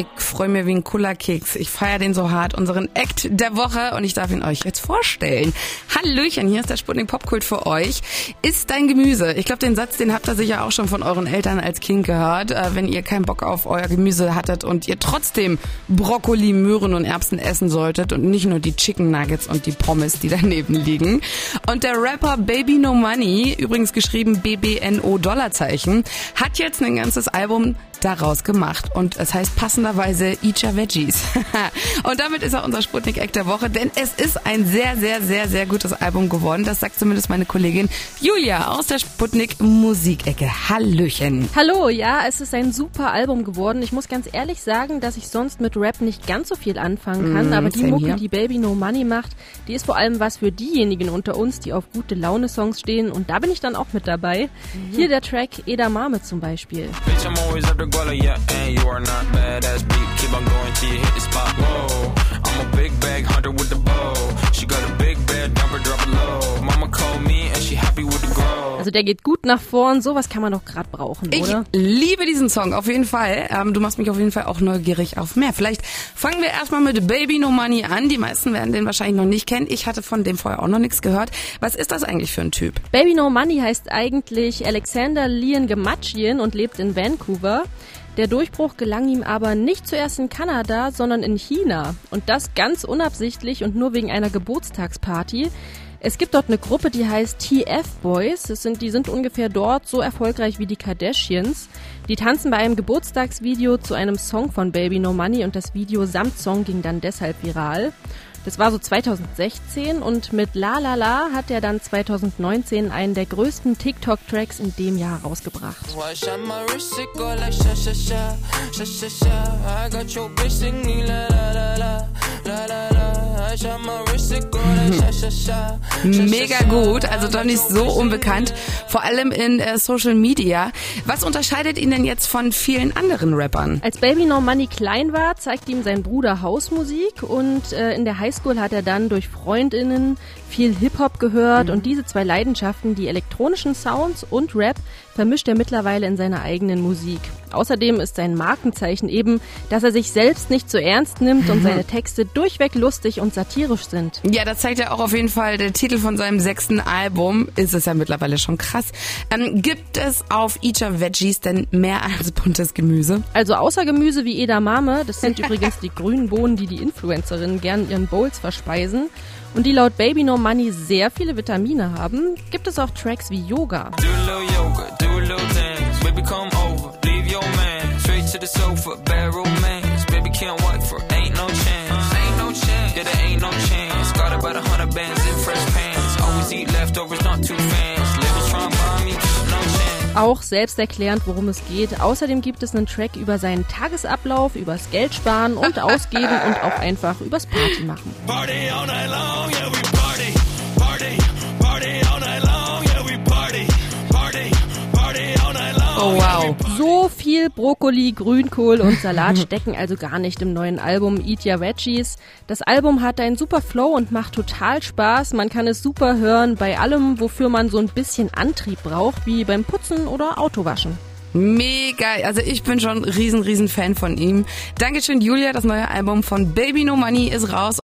Ich freue mich wie ein cooler Keks. Ich feiere den so hart, unseren Act der Woche und ich darf ihn euch jetzt vorstellen. Hallöchen, hier ist der Sputnik Popkult für euch. Ist dein Gemüse. Ich glaube, den Satz, den habt ihr sicher auch schon von euren Eltern als Kind gehört. Äh, wenn ihr keinen Bock auf euer Gemüse hattet und ihr trotzdem Brokkoli, Möhren und Erbsen essen solltet und nicht nur die Chicken Nuggets und die Pommes, die daneben liegen. Und der Rapper Baby No Money, übrigens geschrieben BBNO Dollarzeichen, hat jetzt ein ganzes Album daraus gemacht. Und es heißt passenderweise Eat Your Veggies. und damit ist auch unser Sputnik-Eck der Woche, denn es ist ein sehr, sehr, sehr, sehr gutes Album geworden. Das sagt zumindest meine Kollegin Julia aus der Sputnik Musikecke. Hallöchen. Hallo, ja, es ist ein super Album geworden. Ich muss ganz ehrlich sagen, dass ich sonst mit Rap nicht ganz so viel anfangen kann, mm, aber die Mucke, hier. die Baby No Money macht, die ist vor allem was für diejenigen unter uns, die auf gute Laune-Songs stehen und da bin ich dann auch mit dabei. Mhm. Hier der Track Edamame zum Beispiel. Bitch, Guala, yeah, and you are not badass beat. Keep on going till you hit the spot. Whoa, I'm a big bag hunter with the bow. Also der geht gut nach vorn, sowas kann man doch gerade brauchen, ich oder? Ich liebe diesen Song, auf jeden Fall. Ähm, du machst mich auf jeden Fall auch neugierig auf mehr. Vielleicht fangen wir erstmal mit Baby No Money an. Die meisten werden den wahrscheinlich noch nicht kennen. Ich hatte von dem vorher auch noch nichts gehört. Was ist das eigentlich für ein Typ? Baby No Money heißt eigentlich Alexander Lian Gematschian und lebt in Vancouver. Der Durchbruch gelang ihm aber nicht zuerst in Kanada, sondern in China. Und das ganz unabsichtlich und nur wegen einer Geburtstagsparty. Es gibt dort eine Gruppe, die heißt TF Boys. Das sind, die sind ungefähr dort so erfolgreich wie die Kardashians. Die tanzen bei einem Geburtstagsvideo zu einem Song von Baby No Money und das Video samt Song ging dann deshalb viral. Das war so 2016 und mit La La La hat er dann 2019 einen der größten TikTok-Tracks in dem Jahr rausgebracht. Mega gut, also doch nicht so unbekannt, vor allem in äh, Social Media. Was unterscheidet ihn denn jetzt von vielen anderen Rappern? Als Baby No Money klein war, zeigt ihm sein Bruder Hausmusik und äh, in der Highschool hat er dann durch Freundinnen viel Hip-Hop gehört mhm. und diese zwei Leidenschaften, die elektronischen Sounds und Rap, vermischt er mittlerweile in seiner eigenen Musik. Außerdem ist sein Markenzeichen eben, dass er sich selbst nicht so ernst nimmt und seine Texte durchweg lustig und satirisch sind. Ja, das zeigt ja auch auf jeden Fall der Titel von seinem sechsten Album. Ist es ja mittlerweile schon krass. Ähm, gibt es auf Eat Your Veggies denn mehr als buntes Gemüse? Also außer Gemüse wie Edamame, das sind übrigens die grünen Bohnen, die die Influencerinnen gern ihren Bowls verspeisen und die laut Baby No Money sehr viele Vitamine haben, gibt es auch Tracks wie Yoga. Do sofa, bad romance. Baby can't wipe for, about a hundred bands in fresh pants. Always eat leftovers, not too fans. Living trying by me, no chance. Auch selbst erklärend, worum es geht. Außerdem gibt es einen Track über seinen Tagesablauf, übers Geld sparen und ausgeben und auch einfach übers Party machen. Party all night long, yeah, So viel Brokkoli, Grünkohl und Salat stecken also gar nicht im neuen Album Eat Your Veggies. Das Album hat einen super Flow und macht total Spaß. Man kann es super hören bei allem, wofür man so ein bisschen Antrieb braucht, wie beim Putzen oder Autowaschen. Mega, also ich bin schon riesen, riesen Fan von ihm. Dankeschön, Julia. Das neue Album von Baby No Money ist raus.